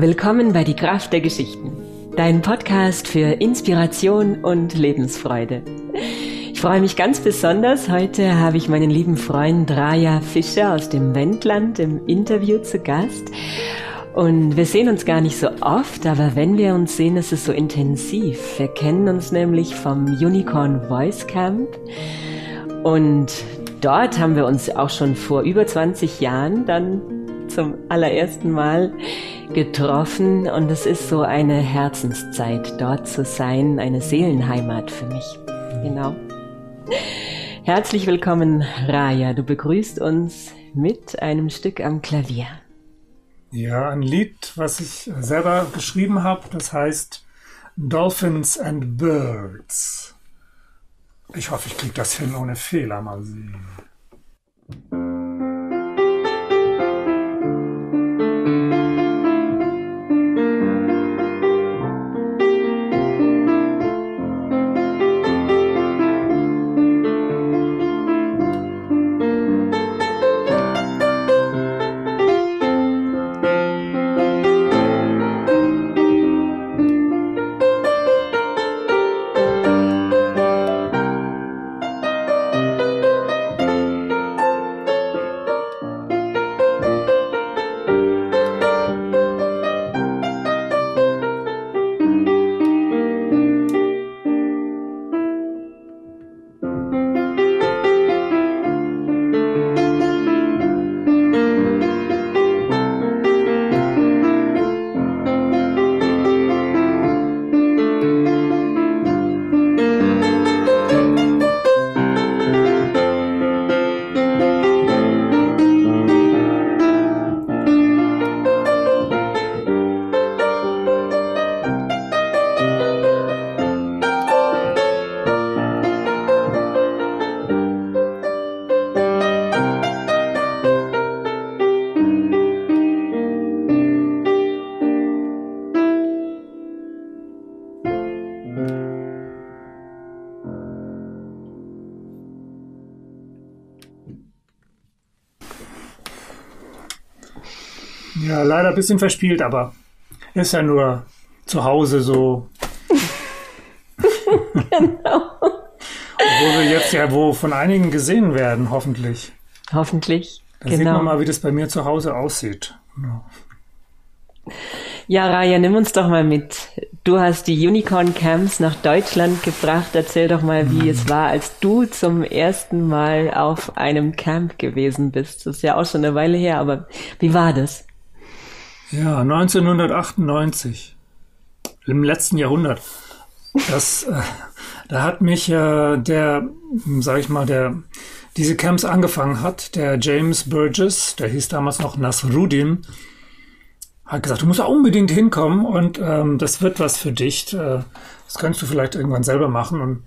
Willkommen bei Die Kraft der Geschichten, dein Podcast für Inspiration und Lebensfreude. Ich freue mich ganz besonders. Heute habe ich meinen lieben Freund Raja Fischer aus dem Wendland im Interview zu Gast. Und wir sehen uns gar nicht so oft, aber wenn wir uns sehen, ist es so intensiv. Wir kennen uns nämlich vom Unicorn Voice Camp. Und dort haben wir uns auch schon vor über 20 Jahren dann zum allerersten Mal getroffen. Und es ist so eine Herzenszeit, dort zu sein, eine Seelenheimat für mich. Genau. Herzlich willkommen, Raya. Du begrüßt uns mit einem Stück am Klavier. Ja, ein Lied, was ich selber geschrieben habe, das heißt Dolphins and Birds. Ich hoffe, ich kriege das hin ohne Fehler. Mal sehen. Ja, leider ein bisschen verspielt, aber ist ja nur zu Hause so. genau. Wo wir jetzt ja wo von einigen gesehen werden, hoffentlich. Hoffentlich. Da genau. sieht man mal, wie das bei mir zu Hause aussieht. Ja. Ja, Raya, nimm uns doch mal mit. Du hast die Unicorn Camps nach Deutschland gebracht. Erzähl doch mal, wie mhm. es war, als du zum ersten Mal auf einem Camp gewesen bist. Das ist ja auch schon eine Weile her, aber wie war das? Ja, 1998. Im letzten Jahrhundert. Das, äh, da hat mich äh, der, sag ich mal, der diese Camps angefangen hat, der James Burgess, der hieß damals noch Nasruddin, hat gesagt, du musst da unbedingt hinkommen und ähm, das wird was für dich. Äh, das kannst du vielleicht irgendwann selber machen. Und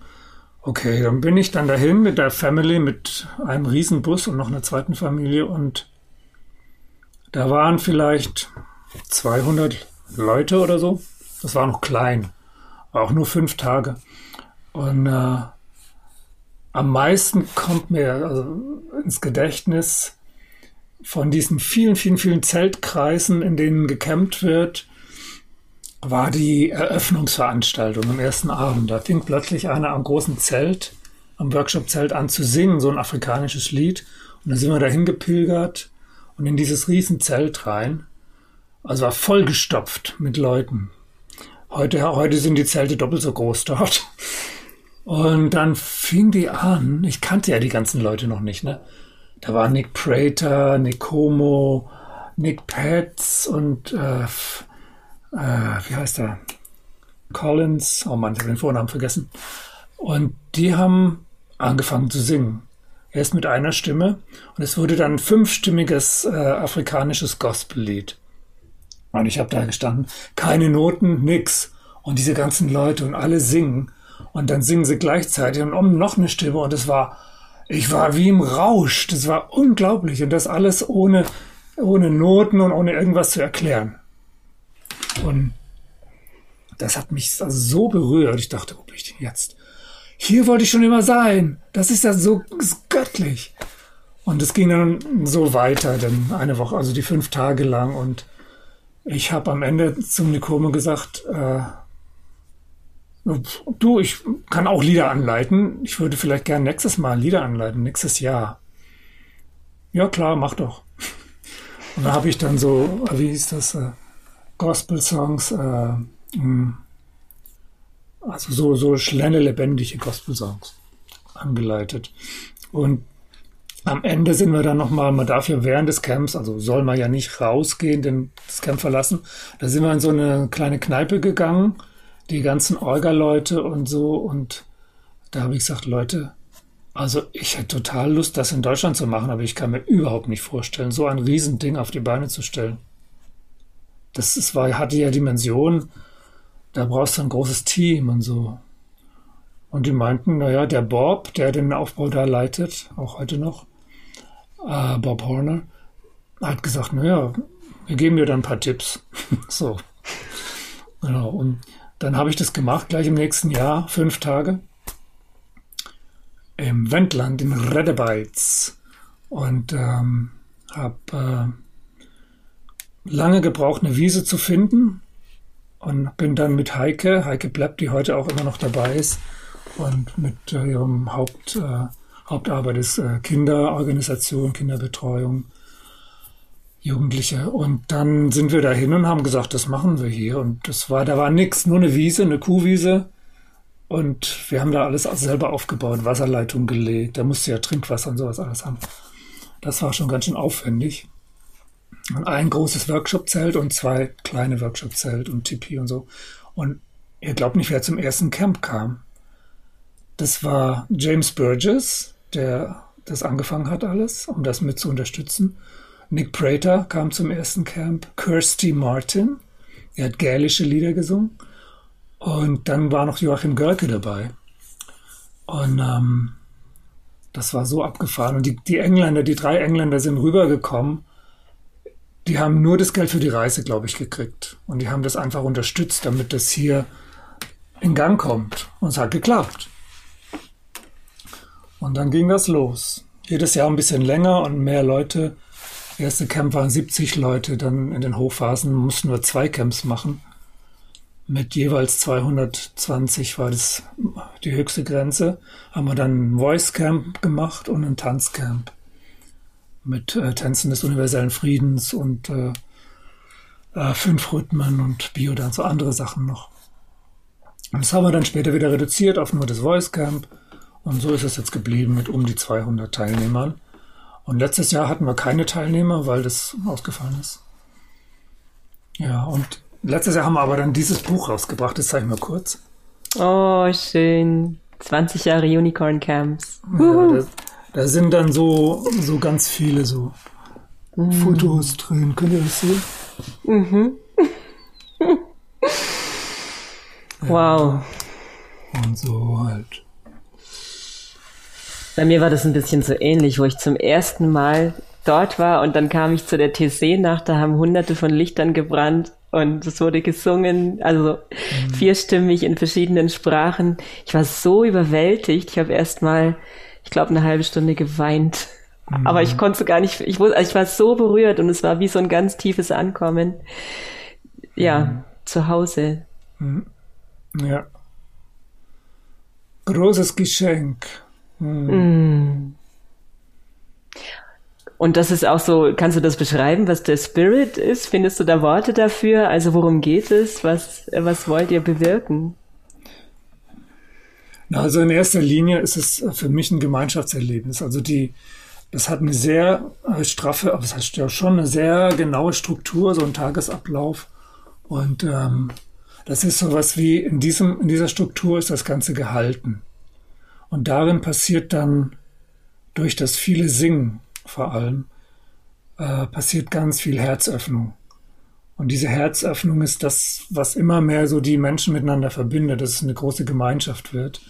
okay, dann bin ich dann dahin mit der Family, mit einem Riesenbus und noch einer zweiten Familie und da waren vielleicht 200 Leute oder so. Das war noch klein, auch nur fünf Tage. Und äh, am meisten kommt mir also ins Gedächtnis, von diesen vielen, vielen, vielen Zeltkreisen, in denen gecampt wird, war die Eröffnungsveranstaltung am ersten Abend. Da fing plötzlich einer am großen Zelt, am Workshop-Zelt an zu singen, so ein afrikanisches Lied. Und dann sind wir dahin gepilgert und in dieses Riesenzelt rein. Also war vollgestopft mit Leuten. Heute, heute sind die Zelte doppelt so groß dort. Und dann fing die an, ich kannte ja die ganzen Leute noch nicht, ne? Da war Nick Prater, Nick Como, Nick Petz und äh, äh, wie heißt er? Collins. Oh Mann, ich habe den Vornamen vergessen. Und die haben angefangen zu singen. Erst mit einer Stimme und es wurde dann ein fünfstimmiges äh, afrikanisches Gospellied. Und ich habe da gestanden, keine Noten, nix. Und diese ganzen Leute und alle singen. Und dann singen sie gleichzeitig und um noch eine Stimme. Und es war ich war wie im Rausch. Das war unglaublich. Und das alles ohne, ohne Noten und ohne irgendwas zu erklären. Und das hat mich so berührt. Ich dachte, wo bin ich denn jetzt? Hier wollte ich schon immer sein. Das ist ja so göttlich. Und es ging dann so weiter, dann eine Woche, also die fünf Tage lang. Und ich habe am Ende zum Nikome gesagt, äh, du, ich kann auch Lieder anleiten. Ich würde vielleicht gern nächstes Mal Lieder anleiten, nächstes Jahr. Ja klar, mach doch. Und da habe ich dann so, wie hieß das, äh, Gospel-Songs, äh, hm, also so, so schnelle, lebendige Gospel-Songs angeleitet. Und am Ende sind wir dann nochmal, man darf ja während des Camps, also soll man ja nicht rausgehen, denn das Camp verlassen. Da sind wir in so eine kleine Kneipe gegangen, die ganzen Orga-Leute und so. Und da habe ich gesagt, Leute, also ich hätte total Lust, das in Deutschland zu machen, aber ich kann mir überhaupt nicht vorstellen, so ein Riesending auf die Beine zu stellen. Das ist, war, hatte ja Dimensionen, da brauchst du ein großes Team und so. Und die meinten, naja, der Bob, der den Aufbau da leitet, auch heute noch, äh, Bob Horner, hat gesagt, naja, wir geben dir dann ein paar Tipps. so. Genau. Und dann habe ich das gemacht, gleich im nächsten Jahr, fünf Tage im Wendland in Redebeiz und ähm, habe äh, lange gebraucht, eine Wiese zu finden und bin dann mit Heike, Heike Blepp, die heute auch immer noch dabei ist und mit äh, ihrem Haupt, äh, Hauptarbeit ist äh, Kinderorganisation, Kinderbetreuung, Jugendliche. Und dann sind wir dahin und haben gesagt, das machen wir hier. Und das war, da war nichts, nur eine Wiese, eine Kuhwiese und wir haben da alles selber aufgebaut, Wasserleitung gelegt. Da musste ja Trinkwasser und sowas alles haben. Das war schon ganz schön aufwendig. Und ein großes Workshop-Zelt und zwei kleine Workshop-Zelt und Tipi und so. Und ihr glaubt nicht, wer zum ersten Camp kam. Das war James Burgess, der das angefangen hat alles, um das mit zu unterstützen. Nick Prater kam zum ersten Camp. Kirsty Martin, er hat gälische Lieder gesungen. Und dann war noch Joachim Görke dabei. Und ähm, das war so abgefahren. Und die, die Engländer, die drei Engländer sind rübergekommen. Die haben nur das Geld für die Reise, glaube ich, gekriegt. Und die haben das einfach unterstützt, damit das hier in Gang kommt. Und es hat geklappt. Und dann ging das los. Jedes Jahr ein bisschen länger und mehr Leute. Erste Camp waren 70 Leute, dann in den Hochphasen mussten wir zwei Camps machen mit jeweils 220 war das die höchste Grenze. Haben wir dann ein Voice Camp gemacht und ein Tanzcamp mit äh, Tänzen des universellen Friedens und äh, äh, fünf Rhythmen und Biodanz, so andere Sachen noch. Und das haben wir dann später wieder reduziert auf nur das Voice Camp und so ist es jetzt geblieben mit um die 200 Teilnehmern. Und letztes Jahr hatten wir keine Teilnehmer, weil das ausgefallen ist. Ja, und Letztes Jahr haben wir aber dann dieses Buch rausgebracht, das zeige ich mal kurz. Oh, schön. 20 Jahre Unicorn Camps. Ja, da, da, sind dann so, so ganz viele so mm. Fotos drin. Könnt ihr das sehen? Mhm. wow. Und so halt. Bei mir war das ein bisschen so ähnlich, wo ich zum ersten Mal dort war und dann kam ich zu der TC-Nacht, da haben hunderte von Lichtern gebrannt und es wurde gesungen, also mhm. vierstimmig in verschiedenen Sprachen. Ich war so überwältigt. Ich habe erst mal, ich glaube, eine halbe Stunde geweint. Mhm. Aber ich konnte gar nicht, ich also ich war so berührt und es war wie so ein ganz tiefes Ankommen. Ja, mhm. zu Hause. Mhm. Ja. Großes Geschenk. Mhm. Und das ist auch so, kannst du das beschreiben, was der Spirit ist? Findest du da Worte dafür? Also worum geht es? Was, was wollt ihr bewirken? Also in erster Linie ist es für mich ein Gemeinschaftserlebnis. Also die, das hat eine sehr äh, straffe, aber es hat ja schon eine sehr genaue Struktur, so ein Tagesablauf. Und ähm, das ist so was wie in diesem, in dieser Struktur ist das Ganze gehalten. Und darin passiert dann durch das viele Singen vor allem, äh, passiert ganz viel Herzöffnung. Und diese Herzöffnung ist das, was immer mehr so die Menschen miteinander verbindet, dass es eine große Gemeinschaft wird.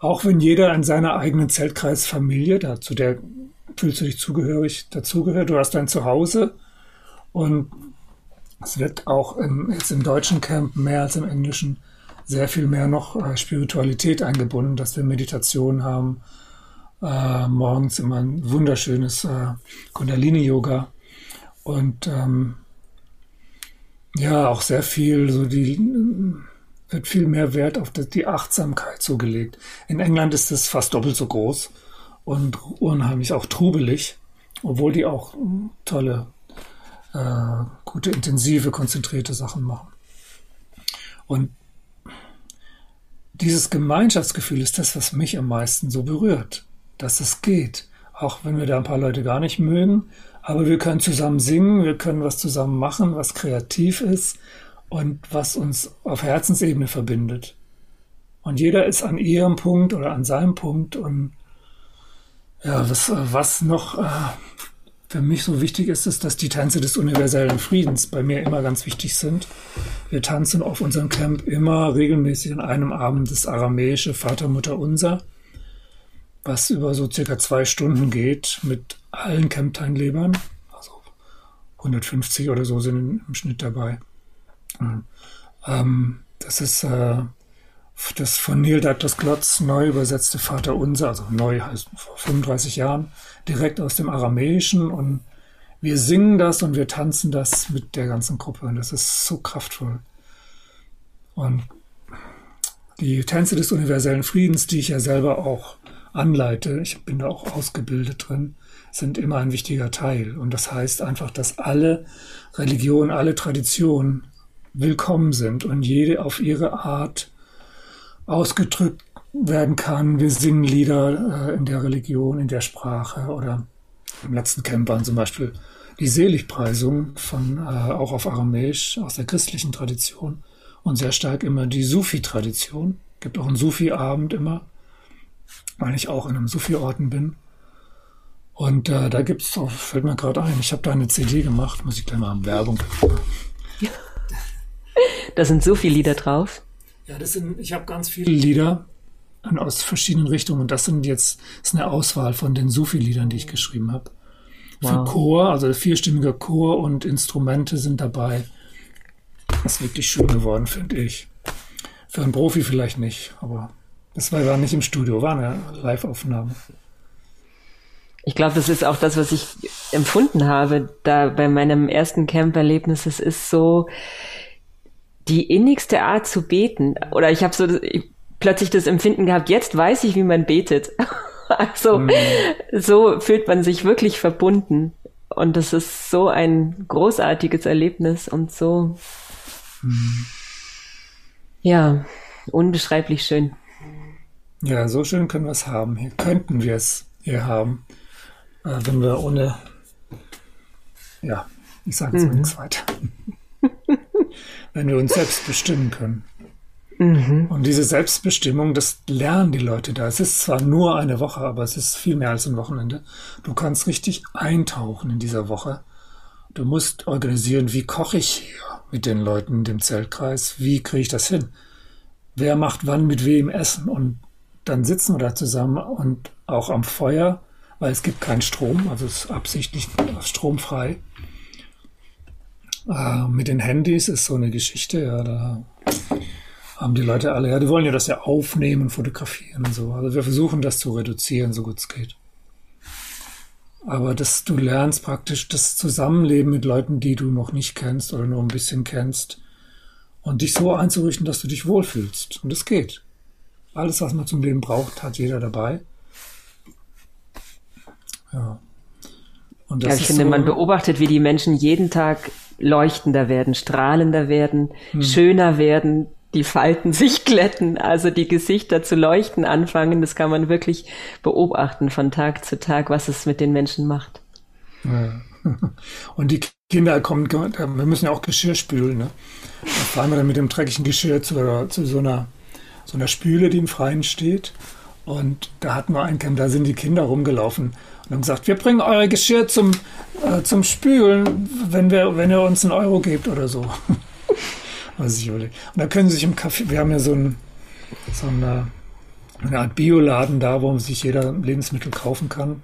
Auch wenn jeder in seiner eigenen Zeltkreisfamilie, dazu der fühlst du dich zugehörig, dazugehört, du hast dein Zuhause und es wird auch im, jetzt im deutschen Camp mehr als im englischen sehr viel mehr noch äh, Spiritualität eingebunden, dass wir Meditation haben, äh, morgens immer ein wunderschönes äh, Kundalini-Yoga. Und ähm, ja, auch sehr viel, so die wird viel mehr Wert auf die Achtsamkeit zugelegt. In England ist es fast doppelt so groß und unheimlich auch trubelig, obwohl die auch tolle, äh, gute, intensive, konzentrierte Sachen machen. Und dieses Gemeinschaftsgefühl ist das, was mich am meisten so berührt, dass es geht. Auch wenn wir da ein paar Leute gar nicht mögen, aber wir können zusammen singen, wir können was zusammen machen, was kreativ ist und was uns auf Herzensebene verbindet. Und jeder ist an ihrem Punkt oder an seinem Punkt und ja, was, was noch äh, für mich so wichtig ist, ist, dass die Tänze des universellen Friedens bei mir immer ganz wichtig sind. Wir tanzen auf unserem Camp immer regelmäßig an einem Abend das aramäische Vater, Mutter, Unser, was über so circa zwei Stunden geht mit allen Camp-Teilnehmern. Also 150 oder so sind im Schnitt dabei. Ähm, das ist äh, das von Neil Douglas Glotz neu übersetzte Vater Unser, also neu heißt vor 35 Jahren, direkt aus dem Aramäischen und wir singen das und wir tanzen das mit der ganzen Gruppe und das ist so kraftvoll. Und die Tänze des universellen Friedens, die ich ja selber auch anleite, ich bin da auch ausgebildet drin, sind immer ein wichtiger Teil. Und das heißt einfach, dass alle Religionen, alle Traditionen willkommen sind und jede auf ihre Art ausgedrückt werden kann. Wir singen Lieder äh, in der Religion, in der Sprache oder im letzten Camp waren zum Beispiel die Seligpreisung von äh, auch auf Aramäisch aus der christlichen Tradition und sehr stark immer die Sufi-Tradition. Gibt auch einen Sufi-Abend immer, weil ich auch in einem Sufi-Orden bin. Und äh, da gibt's, oh, fällt mir gerade ein, ich habe da eine CD gemacht, muss ich gleich mal Werbung. Da sind so viele Lieder drauf. Ja, das sind, ich habe ganz viele Lieder aus verschiedenen Richtungen. Das sind jetzt das ist eine Auswahl von den Sufi-Liedern, die ich geschrieben habe. Wow. Für Chor, also vierstimmiger Chor und Instrumente sind dabei. Das ist wirklich schön geworden, finde ich. Für einen Profi vielleicht nicht, aber das war ja nicht im Studio, war eine Live-Aufnahme. Ich glaube, das ist auch das, was ich empfunden habe, da bei meinem ersten Camp-Erlebnis. Es ist so, die innigste Art zu beten. Oder ich habe so ich, plötzlich das Empfinden gehabt, jetzt weiß ich, wie man betet. also mhm. so fühlt man sich wirklich verbunden. Und das ist so ein großartiges Erlebnis und so, mhm. ja, unbeschreiblich schön. Ja, so schön können wir es haben. Hier könnten wir es hier haben, äh, wenn wir ohne, ja, ich sage jetzt mhm. mal nichts weiter wenn wir uns selbst bestimmen können. Mhm. Und diese Selbstbestimmung, das lernen die Leute da. Es ist zwar nur eine Woche, aber es ist viel mehr als ein Wochenende. Du kannst richtig eintauchen in dieser Woche. Du musst organisieren, wie koche ich hier mit den Leuten in dem Zeltkreis? Wie kriege ich das hin? Wer macht wann mit wem Essen? Und dann sitzen wir da zusammen und auch am Feuer, weil es gibt keinen Strom, also es ist absichtlich stromfrei. Äh, mit den Handys ist so eine Geschichte, ja, da haben die Leute alle, ja, die wollen ja das ja aufnehmen, fotografieren und so. Also wir versuchen das zu reduzieren, so gut es geht. Aber dass du lernst praktisch das Zusammenleben mit Leuten, die du noch nicht kennst oder nur ein bisschen kennst und dich so einzurichten, dass du dich wohlfühlst. Und es geht. Alles, was man zum Leben braucht, hat jeder dabei. Ja. Und das ja, ich finde, so, man beobachtet, wie die Menschen jeden Tag leuchtender werden, strahlender werden, hm. schöner werden, die Falten sich glätten, also die Gesichter zu leuchten anfangen. Das kann man wirklich beobachten von Tag zu Tag, was es mit den Menschen macht. Ja. Und die Kinder kommen, wir müssen ja auch Geschirr spülen. Ne? Da fahren wir dann mit dem dreckigen Geschirr zu, zu so, einer, so einer Spüle, die im Freien steht. Und da hatten wir einen Camp, da sind die Kinder rumgelaufen und haben gesagt, wir bringen euer Geschirr zum, äh, zum Spülen, wenn, wir, wenn ihr uns einen Euro gebt oder so. Was ich Und da können sie sich im Café, wir haben ja so, ein, so eine, eine Art Bioladen da, wo sich jeder Lebensmittel kaufen kann.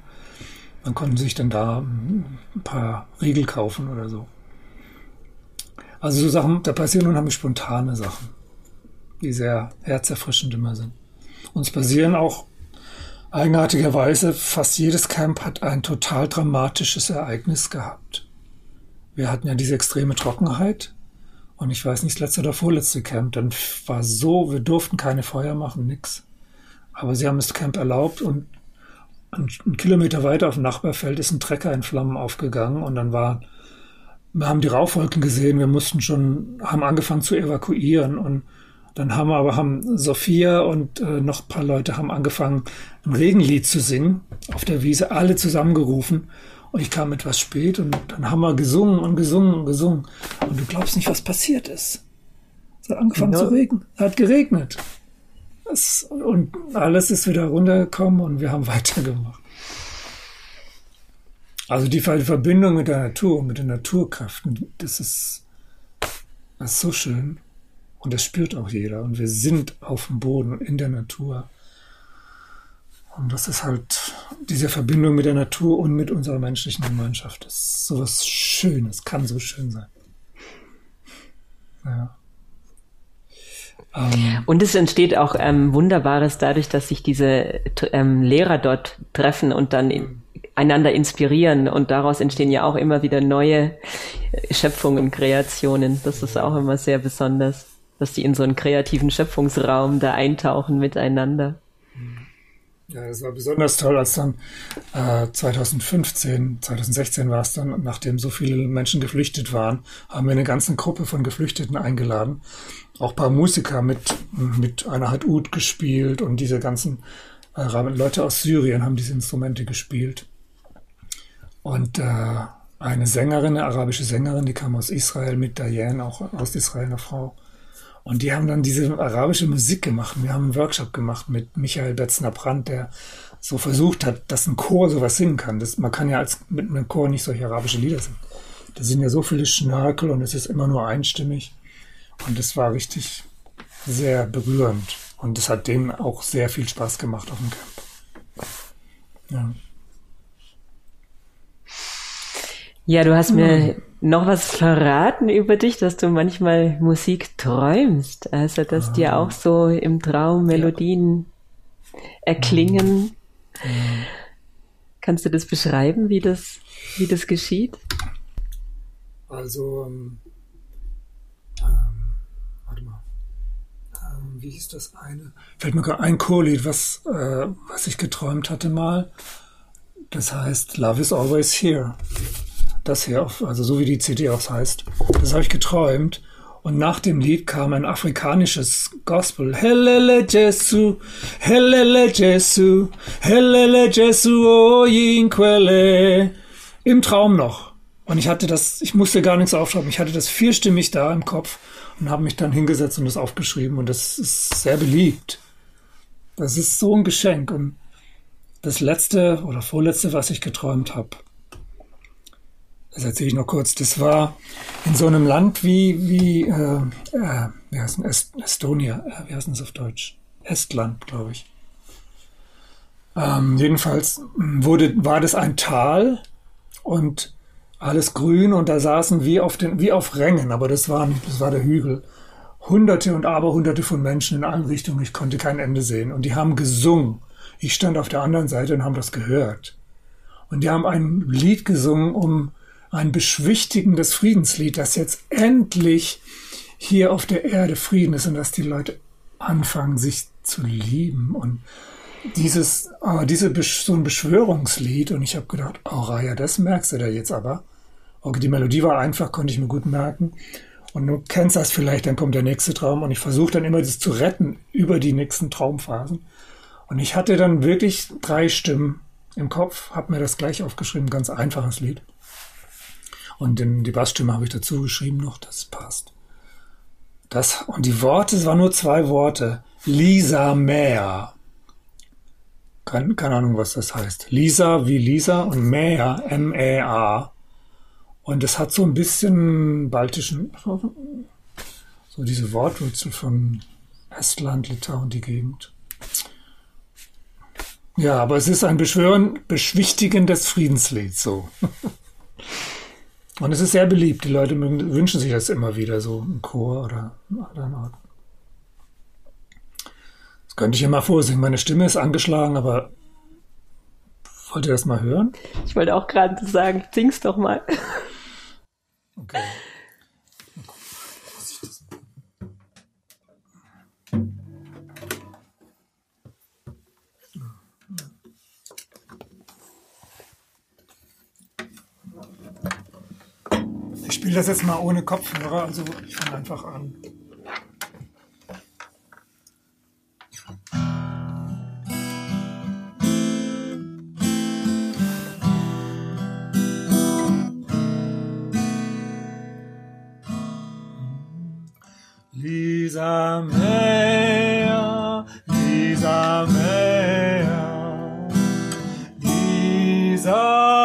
Man konnte sich dann da ein paar Riegel kaufen oder so. Also so Sachen, da passieren unheimlich spontane Sachen, die sehr herzerfrischend immer sind. Und es passieren auch Eigenartigerweise, fast jedes Camp hat ein total dramatisches Ereignis gehabt. Wir hatten ja diese extreme Trockenheit Und ich weiß nicht, das letzte oder vorletzte Camp, dann war so, wir durften keine Feuer machen, nix. Aber sie haben das Camp erlaubt und einen Kilometer weiter auf dem Nachbarfeld ist ein Trecker in Flammen aufgegangen und dann war, wir haben die Rauchwolken gesehen, wir mussten schon, haben angefangen zu evakuieren und dann haben wir aber haben Sophia und äh, noch ein paar Leute haben angefangen, ein Regenlied zu singen auf der Wiese, alle zusammengerufen. Und ich kam etwas spät und dann haben wir gesungen und gesungen und gesungen. Und du glaubst nicht, was passiert ist. Es hat angefangen ja. zu regnen. Es hat geregnet. Es, und alles ist wieder runtergekommen und wir haben weitergemacht. Also die Verbindung mit der Natur, mit den Naturkräften, das ist, das ist so schön. Und das spürt auch jeder. Und wir sind auf dem Boden, in der Natur. Und das ist halt diese Verbindung mit der Natur und mit unserer menschlichen Gemeinschaft. Das ist sowas Schönes, kann so schön sein. Ja. Ähm, und es entsteht auch ähm, Wunderbares dadurch, dass sich diese ähm, Lehrer dort treffen und dann in, einander inspirieren und daraus entstehen ja auch immer wieder neue Schöpfungen, Kreationen. Das ist auch immer sehr besonders, dass die in so einen kreativen Schöpfungsraum da eintauchen miteinander. Ja, das war besonders toll, als dann äh, 2015, 2016 war es dann, nachdem so viele Menschen geflüchtet waren, haben wir eine ganze Gruppe von Geflüchteten eingeladen. Auch ein paar Musiker mit, mit einer hat Ud gespielt und diese ganzen äh, Leute aus Syrien haben diese Instrumente gespielt. Und äh, eine Sängerin, eine arabische Sängerin, die kam aus Israel mit Diane, auch aus Israel, eine Frau. Und die haben dann diese arabische Musik gemacht. Wir haben einen Workshop gemacht mit Michael Betzner-Brandt, der so versucht hat, dass ein Chor sowas singen kann. Das, man kann ja als, mit einem Chor nicht solche arabische Lieder singen. Da sind ja so viele Schnörkel und es ist immer nur einstimmig. Und das war richtig sehr berührend. Und es hat denen auch sehr viel Spaß gemacht auf dem Camp. Ja. Ja, du hast mir noch was verraten über dich, dass du manchmal Musik träumst. Also, dass ah. dir auch so im Traum Melodien ja. erklingen. Ja. Kannst du das beschreiben, wie das, wie das geschieht? Also, ähm, ähm, warte mal. Ähm, wie hieß das eine? Fällt mir gerade ein Chorlied, was, äh, was ich geträumt hatte mal. Das heißt Love is always here das hier, also so wie die CD auch heißt. Das habe ich geträumt. Und nach dem Lied kam ein afrikanisches Gospel. Helele Jesu, Helele Jesu, Helele Jesu, o Quelle. Im Traum noch. Und ich hatte das, ich musste gar nichts aufschreiben. Ich hatte das vierstimmig da im Kopf und habe mich dann hingesetzt und das aufgeschrieben. Und das ist sehr beliebt. Das ist so ein Geschenk. Und das letzte oder vorletzte, was ich geträumt habe, das erzähle ich noch kurz. Das war in so einem Land wie, wie, äh, äh, wie heißt denn Est Estonia? Äh, wie heißt denn das auf Deutsch? Estland, glaube ich. Ähm, jedenfalls wurde, war das ein Tal und alles grün und da saßen wie auf den, wie auf Rängen, aber das war, das war der Hügel. Hunderte und Aberhunderte von Menschen in allen Richtungen. Ich konnte kein Ende sehen. Und die haben gesungen. Ich stand auf der anderen Seite und haben das gehört. Und die haben ein Lied gesungen, um ein beschwichtigendes Friedenslied, dass jetzt endlich hier auf der Erde Frieden ist und dass die Leute anfangen, sich zu lieben und dieses, oh, diese, so ein Beschwörungslied und ich habe gedacht, oh Raya, das merkst du da jetzt aber. Okay, die Melodie war einfach, konnte ich mir gut merken. Und du kennst das vielleicht, dann kommt der nächste Traum und ich versuche dann immer das zu retten über die nächsten Traumphasen. Und ich hatte dann wirklich drei Stimmen im Kopf, habe mir das gleich aufgeschrieben, ganz einfaches Lied. Und den, die Bassstimme habe ich dazu geschrieben noch, das passt. Das, und die Worte, es waren nur zwei Worte. Lisa Mehr. Keine, keine Ahnung, was das heißt. Lisa wie Lisa und Mehr, M-E-A. Und es hat so ein bisschen baltischen, so diese Wortwurzel von Estland, Litauen, die Gegend. Ja, aber es ist ein beschwören, beschwichtigendes Friedenslied, so. Und es ist sehr beliebt. Die Leute wünschen sich das immer wieder, so im Chor oder an anderen Orten. Das könnte ich ja mal vorsingen. Meine Stimme ist angeschlagen, aber wollt ihr das mal hören? Ich wollte auch gerade sagen, sing's doch mal. Okay. Spiele das jetzt mal ohne Kopfhörer, also ich fange einfach an. Lisa Meer, Lisa Meer, Lisa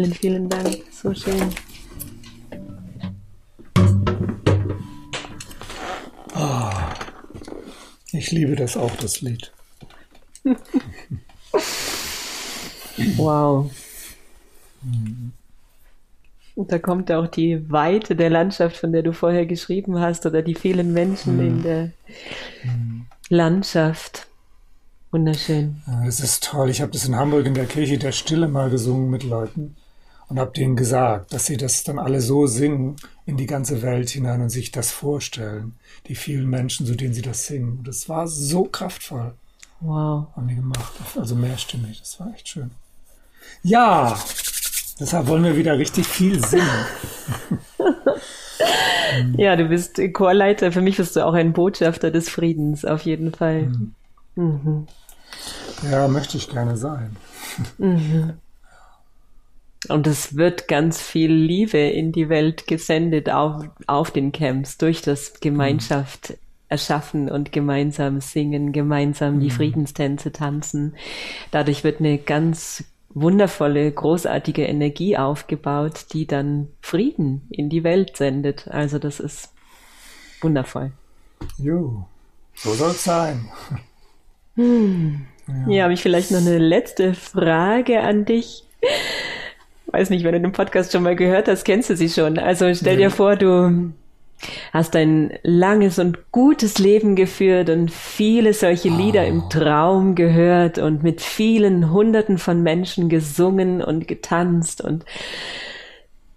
Vielen, vielen Dank. So schön. Ich liebe das auch, das Lied. wow. Und da kommt auch die Weite der Landschaft, von der du vorher geschrieben hast, oder die vielen Menschen mhm. in der mhm. Landschaft. Wunderschön. Es ist toll. Ich habe das in Hamburg in der Kirche der Stille mal gesungen mit Leuten und habe denen gesagt, dass sie das dann alle so singen in die ganze Welt hinein und sich das vorstellen. Die vielen Menschen, zu denen sie das singen. Und das war so kraftvoll. Wow. Haben die gemacht. Also mehrstimmig. Das war echt schön. Ja, deshalb wollen wir wieder richtig viel singen. ja, du bist Chorleiter. Für mich bist du auch ein Botschafter des Friedens, auf jeden Fall. Mhm. Mhm. Ja, möchte ich gerne sein. Mhm. Und es wird ganz viel Liebe in die Welt gesendet auf, auf den Camps durch das Gemeinschaft erschaffen und gemeinsam singen, gemeinsam die mhm. Friedenstänze tanzen. Dadurch wird eine ganz wundervolle, großartige Energie aufgebaut, die dann Frieden in die Welt sendet. Also das ist wundervoll. Jo, so soll es sein. Hm. Ja, ja habe ich vielleicht noch eine letzte Frage an dich weiß nicht, wenn du den Podcast schon mal gehört hast, kennst du sie schon. Also stell dir vor, du hast ein langes und gutes Leben geführt und viele solche Lieder oh. im Traum gehört und mit vielen Hunderten von Menschen gesungen und getanzt und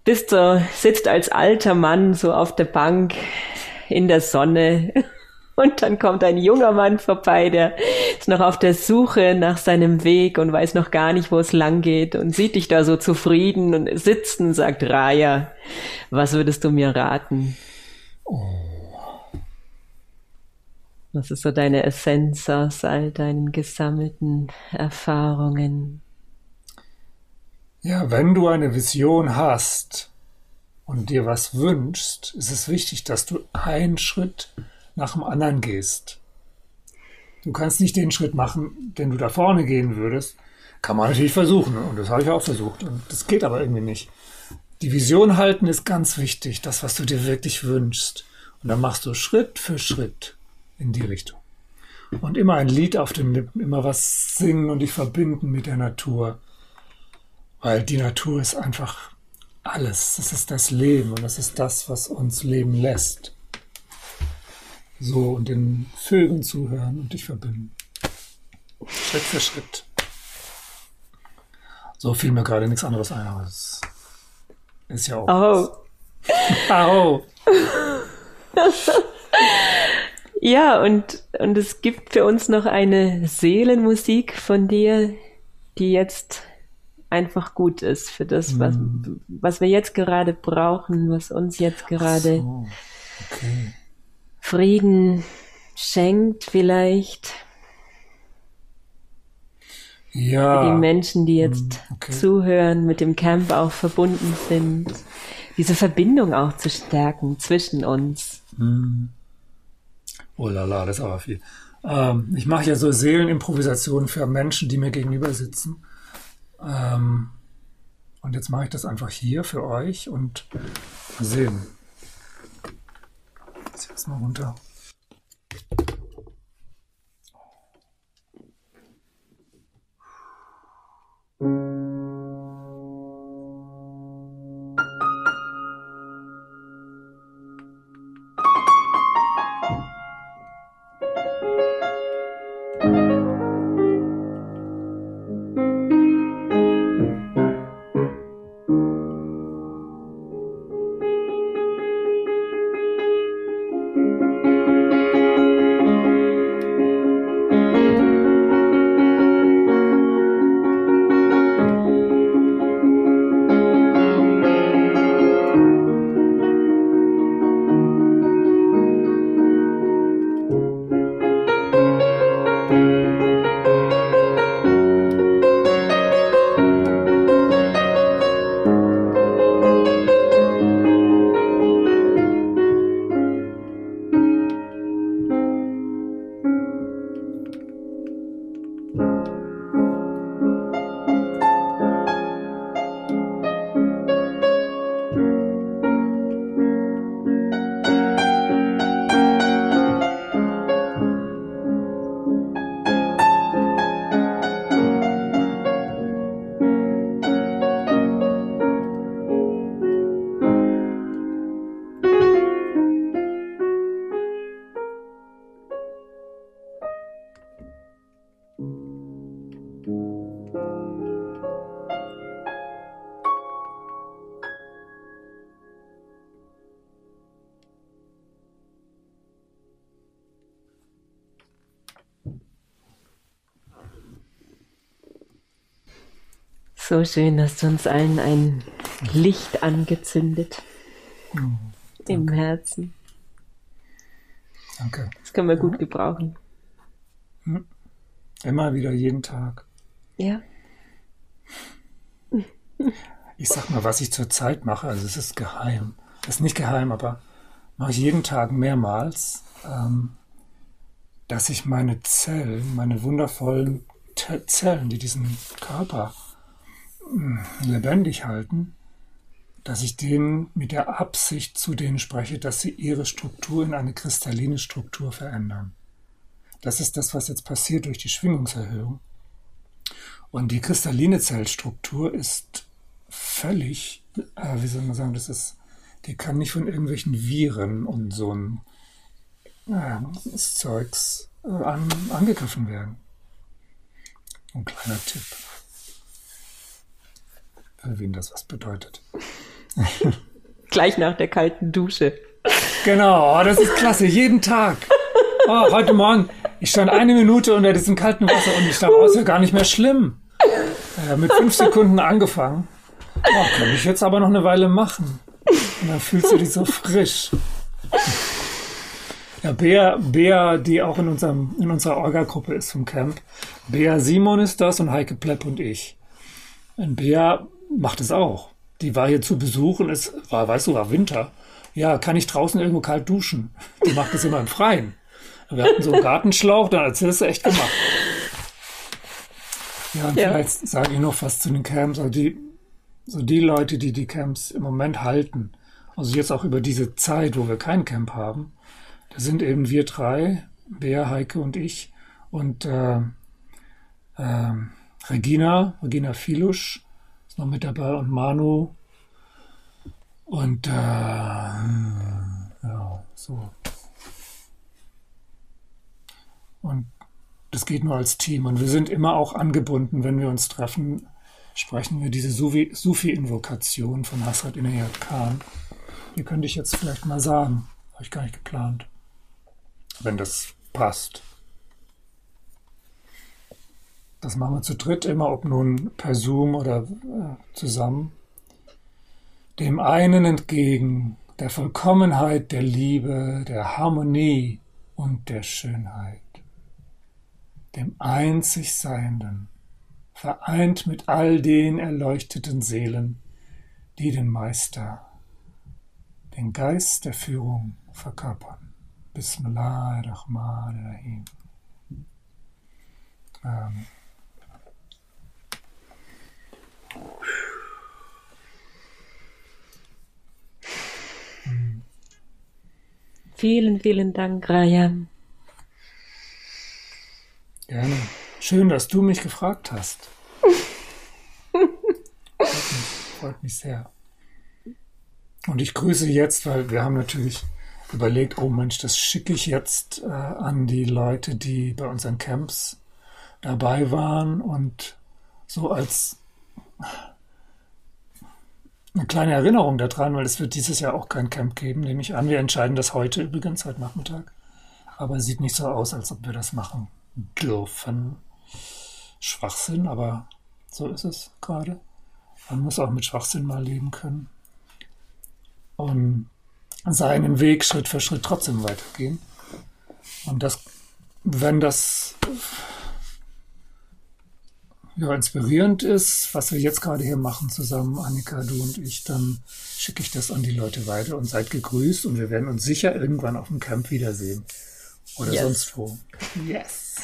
bist so, sitzt als alter Mann so auf der Bank in der Sonne und dann kommt ein junger Mann vorbei, der ist noch auf der Suche nach seinem Weg und weiß noch gar nicht, wo es lang geht und sieht dich da so zufrieden und sitzen, sagt Raya, was würdest du mir raten? Oh. Was ist so deine Essenz aus all deinen gesammelten Erfahrungen? Ja, wenn du eine Vision hast und dir was wünschst, ist es wichtig, dass du einen Schritt nach dem anderen gehst. Du kannst nicht den Schritt machen, den du da vorne gehen würdest. Kann man natürlich versuchen. Und das habe ich auch versucht. Und das geht aber irgendwie nicht. Die Vision halten ist ganz wichtig. Das, was du dir wirklich wünschst. Und dann machst du Schritt für Schritt in die Richtung. Und immer ein Lied auf den Lippen, immer was singen und dich verbinden mit der Natur. Weil die Natur ist einfach alles. Das ist das Leben und das ist das, was uns leben lässt. So, und den Vögeln zuhören und dich verbinden. Schritt für Schritt. So fiel mir gerade nichts anderes ein, aber es ist ja auch. Oh. oh. ja, und, und es gibt für uns noch eine Seelenmusik von dir, die jetzt einfach gut ist für das, was, mm. was wir jetzt gerade brauchen, was uns jetzt gerade so. okay. Frieden schenkt vielleicht. Ja. Für die Menschen, die jetzt mm, okay. zuhören, mit dem Camp auch verbunden sind. Diese Verbindung auch zu stärken zwischen uns. Mm. Oh la la, das ist aber viel. Ähm, ich mache ja so Seelenimprovisationen für Menschen, die mir gegenüber sitzen. Ähm, und jetzt mache ich das einfach hier für euch und sehen. Das mal runter. So schön, dass du uns allen ein Licht angezündet oh, im Herzen. Danke. Das können wir gut gebrauchen. Hm. Immer wieder, jeden Tag. Ja. Ich sag mal, was ich zurzeit mache, also es ist geheim. Es ist nicht geheim, aber mache ich jeden Tag mehrmals, ähm, dass ich meine Zellen, meine wundervollen Zellen, die diesen Körper lebendig halten, dass ich denen mit der Absicht zu denen spreche, dass sie ihre Struktur in eine kristalline Struktur verändern. Das ist das, was jetzt passiert durch die Schwingungserhöhung. Und die kristalline Zellstruktur ist völlig, äh, wie soll man sagen, das ist, die kann nicht von irgendwelchen Viren und so ein äh, Zeugs äh, an, angegriffen werden. Ein kleiner Tipp wem das was bedeutet. Gleich nach der kalten Dusche. Genau, oh, das ist klasse, jeden Tag. Oh, heute Morgen, ich stand eine Minute unter diesem kalten Wasser und ich dachte, oh, ist ja gar nicht mehr schlimm. Äh, mit fünf Sekunden angefangen. Oh, kann ich jetzt aber noch eine Weile machen. Und dann fühlst du dich so frisch. Ja, Bea, Bea, die auch in, unserem, in unserer Orga-Gruppe ist vom Camp. Bea Simon ist das und Heike Plepp und ich. Und Bea macht es auch. Die war hier zu Besuch und es war, weißt du, war Winter. Ja, kann ich draußen irgendwo kalt duschen? Die macht es immer im Freien. Wir hatten so einen Gartenschlauch, dann hat sie das echt gemacht. Ja, und ja. vielleicht sage ich noch was zu den Camps. Also die, so die Leute, die die Camps im Moment halten, also jetzt auch über diese Zeit, wo wir kein Camp haben, da sind eben wir drei, Bea, Heike und ich und äh, äh, Regina, Regina Filusch, ist noch mit dabei und Manu. Und äh, ja, so. Und das geht nur als Team. Und wir sind immer auch angebunden, wenn wir uns treffen, sprechen wir diese Sufi-Invokation von Hasrat Inayat Khan. Die könnte ich jetzt vielleicht mal sagen. Habe ich gar nicht geplant. Wenn das passt. Das machen wir zu dritt immer, ob nun per Zoom oder äh, zusammen. Dem einen entgegen, der Vollkommenheit, der Liebe, der Harmonie und der Schönheit. Dem einzig Seienden, vereint mit all den erleuchteten Seelen, die den Meister, den Geist der Führung verkörpern. Bismillahirrahmanirrahim. Amen. Vielen, vielen Dank, Raya. Gerne. Schön, dass du mich gefragt hast. freut, mich, freut mich sehr. Und ich grüße jetzt, weil wir haben natürlich überlegt, oh Mensch, das schicke ich jetzt äh, an die Leute, die bei unseren Camps dabei waren und so als eine kleine Erinnerung daran, weil es wird dieses Jahr auch kein Camp geben, nehme ich an. Wir entscheiden das heute übrigens, heute Nachmittag. Aber es sieht nicht so aus, als ob wir das machen dürfen. Schwachsinn, aber so ist es gerade. Man muss auch mit Schwachsinn mal leben können. Und seinen Weg Schritt für Schritt trotzdem weitergehen. Und das, wenn das ja, inspirierend ist, was wir jetzt gerade hier machen zusammen, Annika, du und ich, dann schicke ich das an die Leute weiter und seid gegrüßt und wir werden uns sicher irgendwann auf dem Camp wiedersehen. Oder yes. sonst wo. Yes.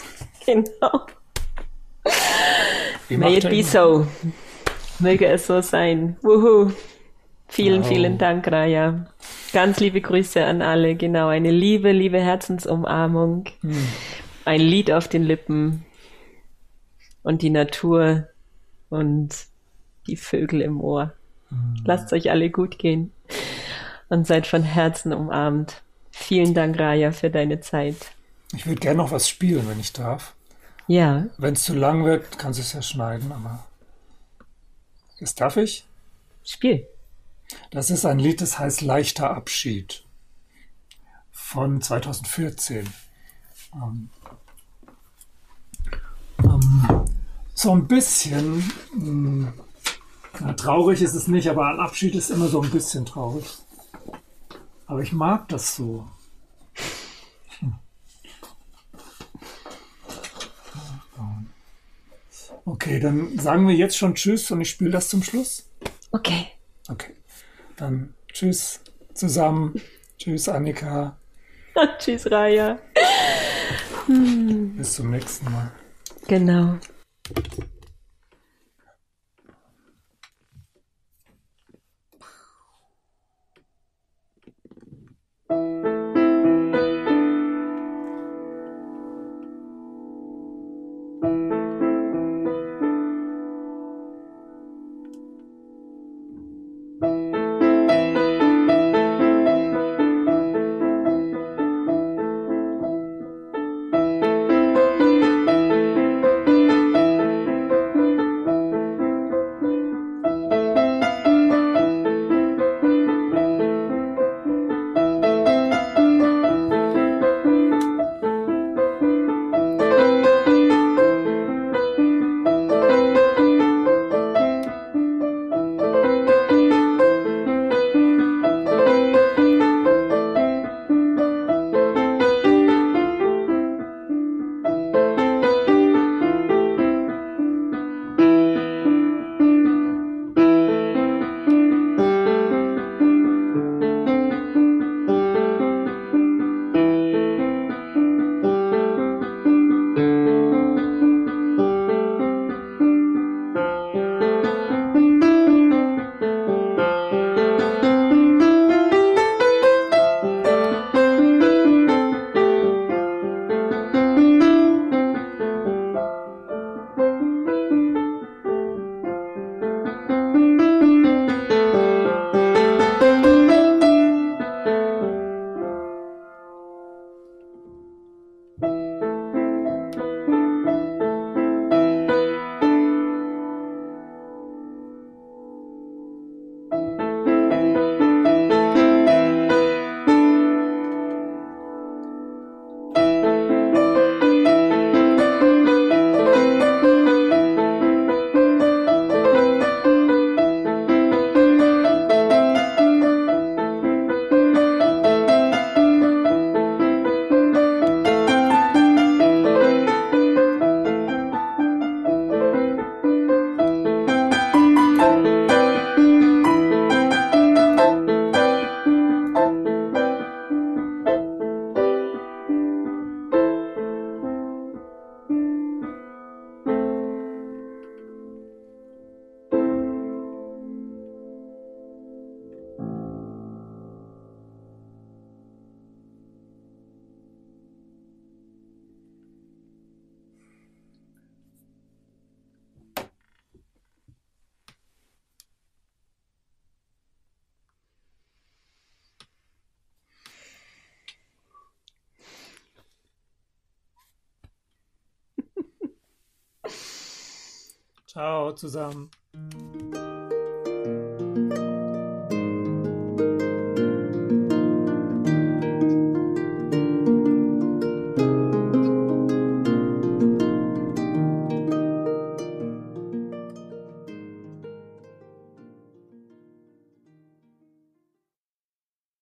Genau. May it be so. Möge es so sein. Wuhu. Vielen, wow. vielen Dank, Raya. Ganz liebe Grüße an alle. Genau, eine liebe, liebe Herzensumarmung. Hm. Ein Lied auf den Lippen und die Natur und die Vögel im Ohr. Mhm. Lasst euch alle gut gehen und seid von Herzen umarmt. Vielen Dank, Raya, für deine Zeit. Ich würde gerne noch was spielen, wenn ich darf. Ja. Wenn es zu lang wird, kannst du es ja schneiden, aber. Jetzt darf ich? Spiel. Das ist ein Lied, das heißt Leichter Abschied von 2014. Ähm, ähm, so ein bisschen, mh, na, traurig ist es nicht, aber ein Abschied ist immer so ein bisschen traurig. Aber ich mag das so. Hm. Okay, dann sagen wir jetzt schon Tschüss und ich spiele das zum Schluss. Okay. Okay. Dann Tschüss zusammen. Tschüss, Annika. tschüss, Raya. Bis zum nächsten Mal. Genau. Thank you. Ciao zusammen.